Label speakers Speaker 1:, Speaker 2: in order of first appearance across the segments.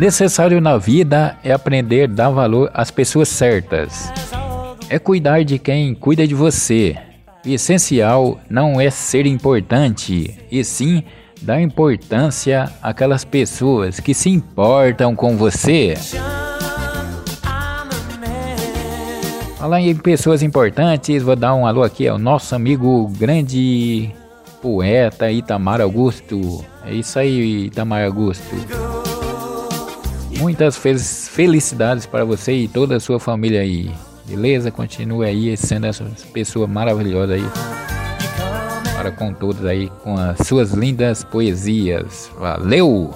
Speaker 1: Necessário na vida é aprender a dar valor às pessoas certas. É cuidar de quem cuida de você. O essencial não é ser importante, e sim dar importância àquelas pessoas que se importam com você. Falar em pessoas importantes, vou dar um alô aqui ao nosso amigo grande poeta Itamar Augusto. É isso aí, Itamar Augusto. Muitas felicidades para você e toda a sua família aí. Beleza? Continue aí sendo essa pessoa maravilhosa aí. Para com todos aí com as suas lindas poesias. Valeu!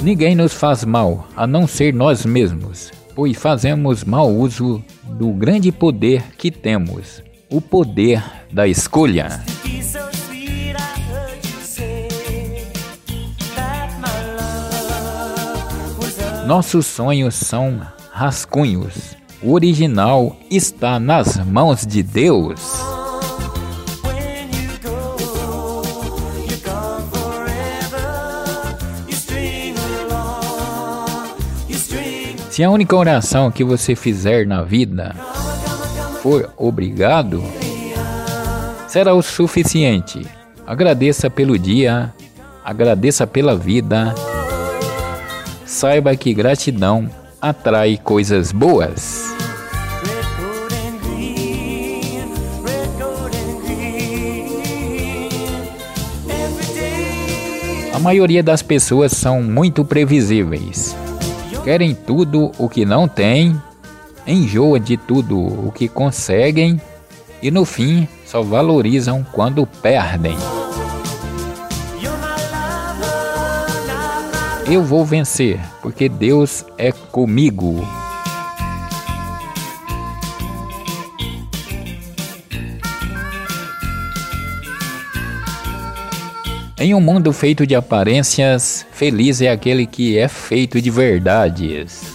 Speaker 1: Ninguém nos faz mal, a não ser nós mesmos, pois fazemos mau uso do grande poder que temos, o poder da escolha. Nossos sonhos são rascunhos. O original está nas mãos de Deus. Se a única oração que você fizer na vida for obrigado, será o suficiente. Agradeça pelo dia, agradeça pela vida. Saiba que gratidão atrai coisas boas. A maioria das pessoas são muito previsíveis. Querem tudo o que não têm, enjoa de tudo o que conseguem e no fim só valorizam quando perdem. Eu vou vencer, porque Deus é comigo. Em um mundo feito de aparências, feliz é aquele que é feito de verdades.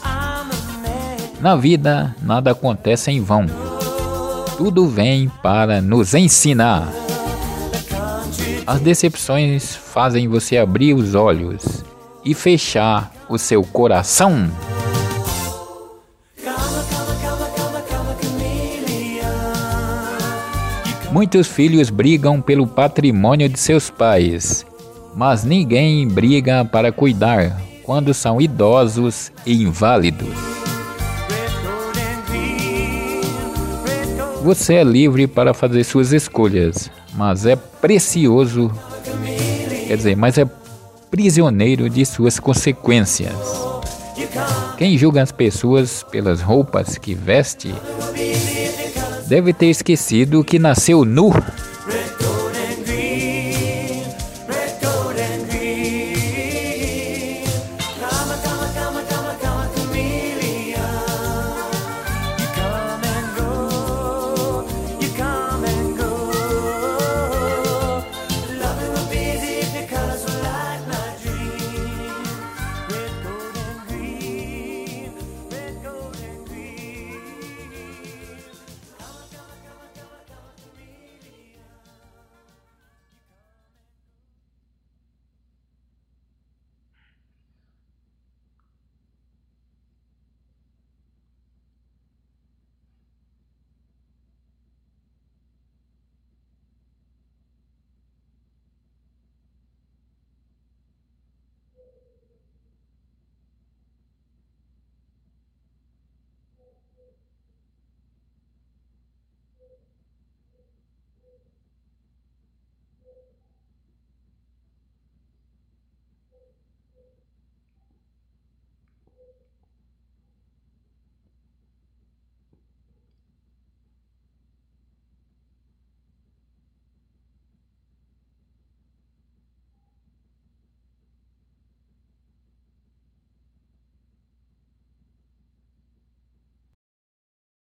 Speaker 1: Na vida, nada acontece em vão. Tudo vem para nos ensinar. As decepções fazem você abrir os olhos e fechar o seu coração. Muitos filhos brigam pelo patrimônio de seus pais, mas ninguém briga para cuidar quando são idosos e inválidos. Você é livre para fazer suas escolhas, mas é precioso, quer dizer, mas é prisioneiro de suas consequências. Quem julga as pessoas pelas roupas que veste deve ter esquecido que nasceu nu